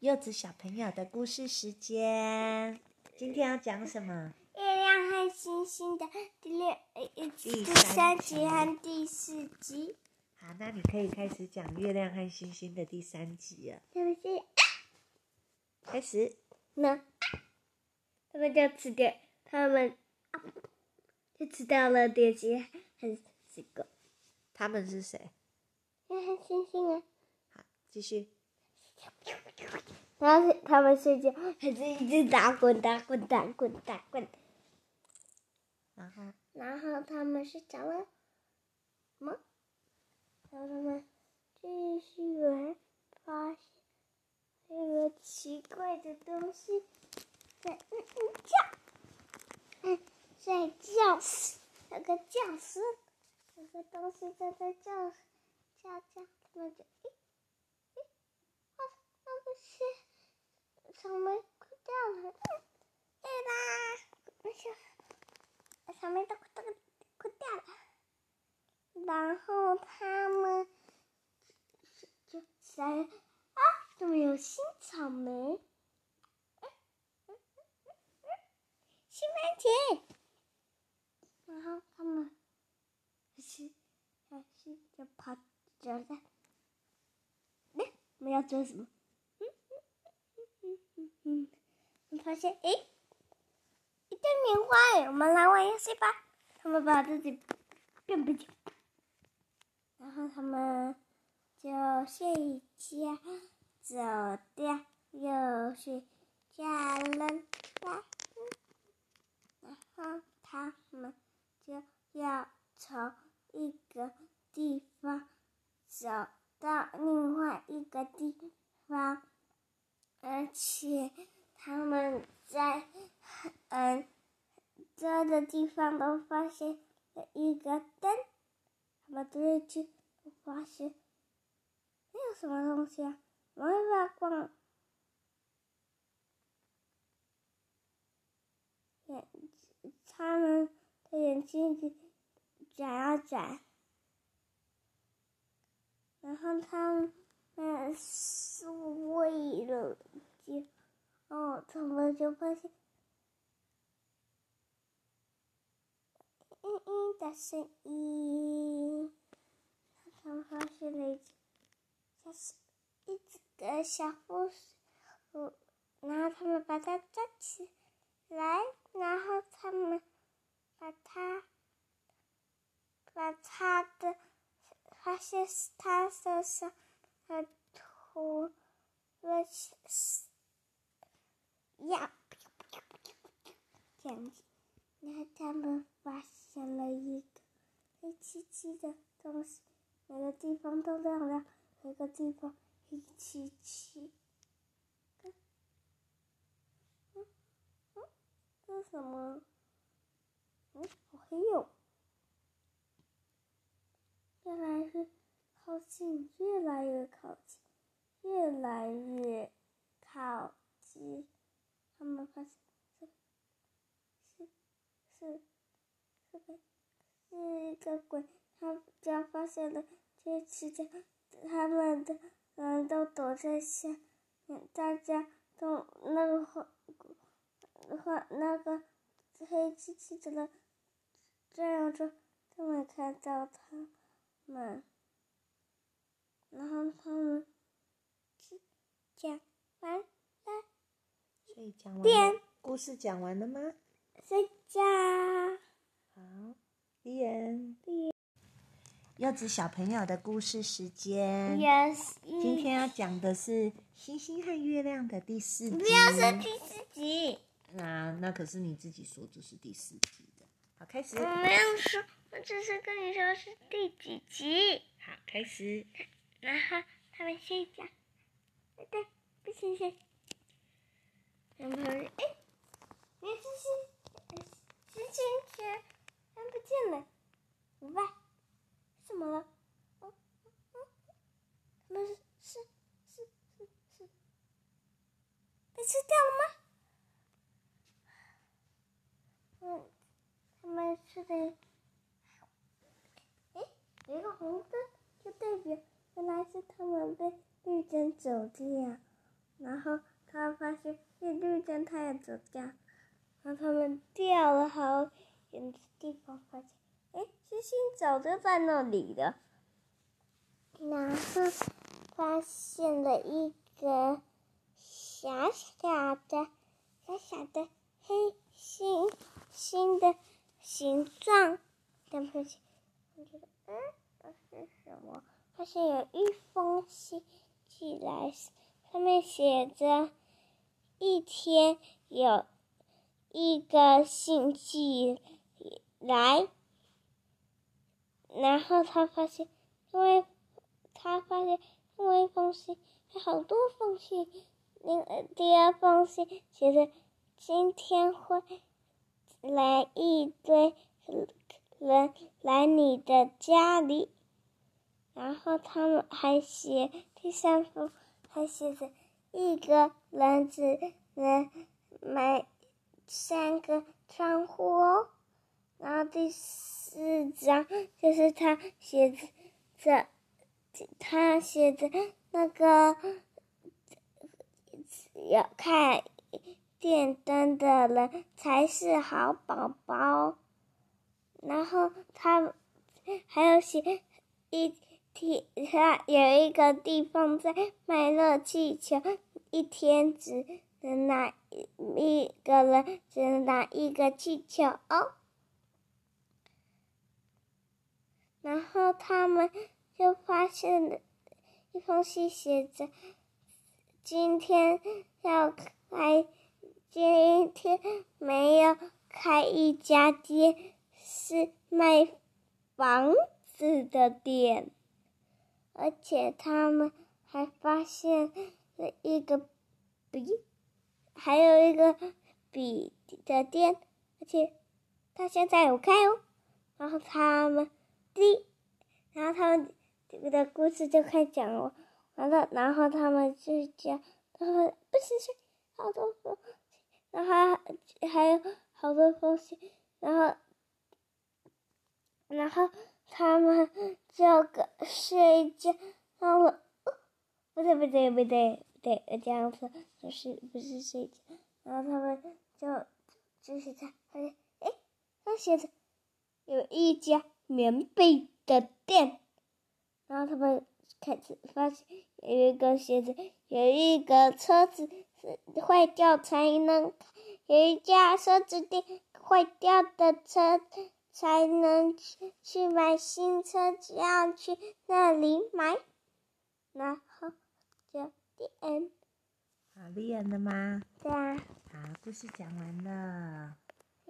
柚子小朋友的故事时间，今天要讲什么？月亮和星星的第六、呃、第第三三集集和第四集，好，那你可以开始讲月亮和星星的第三集了。是不是？开始。呢？他们就吃掉，他们就吃掉了点心和水果。他们是谁？月亮和星星啊，好，继续。然后他们睡觉，还是一直打滚打滚打滚打滚，然后，然后他们睡着了吗？然后他们继续玩，发现有个奇怪的东西在嗯嗯叫，嗯，在叫室，有个叫声，有个东西在在叫叫叫，他们就诶诶，啊，那个是草莓快掉了，嗯，对啦，那些草莓都都快掉了。然后他们就在啊，怎么有新草莓？嗯嗯嗯嗯新番茄。然后他们是还是就跑着了。哎，我们要做什么？嗯嗯嗯嗯嗯嗯，我发现哎，一堆棉花哎，我们来玩游戏吧。他们把自己变不见。然后他们就睡觉，走掉，又睡觉了。然后他们就要从一个地方走到另外一个地方，而且他们在嗯这的地方都发现了一个灯。他们对去发现没有什么东西啊，我们要逛眼，他们的眼睛里转啊转，然后他们是为了就哦，他们就发现。嘤嘤的声音，他们发现了一只，像是一只个小护士，然后他们把它抓起来，然后他们把它，把它的，发现是他身上的涂了呀，这样子，然后他们发现了一个黑漆漆的东西，每个地方都亮亮，每个地方黑漆漆。嗯嗯嗯，这是什么？嗯，好黑哟！原来是靠近，越来越靠近，越来越靠近。他们发现是是是。是个是一个鬼，他家发现了这期间，他们的人都躲在下面，大家都那个画画那个黑漆漆的人这样子都没看到他们，然后他们讲完了，所以讲完了，故事讲完了吗？睡觉。好，闭眼。柚子小朋友的故事时间。Yes，今天要讲的是星星和月亮的第四集。不要是第四集。那那可是你自己说这是第四集的。好，开始。我没有说，我只是跟你说是第几集。好，开始。然后他们睡觉，对，不行行。然后哎，你星星，星星却看不见了，怎么办？怎么了？嗯嗯嗯，他们是是是是是被吃掉了吗？嗯，他们吃的，哎，有一个红灯，就代表原来是他们被绿灯走掉。然后他发现一路上他也走掉，然后他们掉了好远的地方，发现哎，星星早就在那里了。然后发现了一个小小的、小小的黑星星的形状，但发现，我觉得，嗯，这是什么？发现有一封信寄来，上面写着：一天有一个信寄来，然后他发现，因为。他发现另外一封信，有好多封信。另第二封信写着：“今天会来一堆人来你的家里。”然后他们还写第三封，还写着：“一个人只能买三个窗户哦。”然后第四张就是他写着。他写的那个要看电灯的人才是好宝宝。然后他还有写一天，他有一个地方在卖热气球，一天只能拿一个人只能拿一个气球哦。然后他们。就发现了一封信，写着：“今天要开，今天没有开一家店，是卖房子的店。而且他们还发现了一个笔，还有一个笔的店，而且他现在有开哦。然后他们滴，然后他们。”这个的故事就开讲了，完了，然后他们就讲，他们不行是好多风然后还有好多东西，然后，然后他们就个睡觉，然后，不对不对不对不对，这样子不是不是睡觉，然后他们就就是在发现，哎，他写着有一家棉被的店。然后他们开始发现有一个鞋子，有一个车子坏掉才能，有一家车子店坏掉的车才能去去买新车，只要去那里买。然后就点。好，厉害的吗？对啊。好，故事讲完了。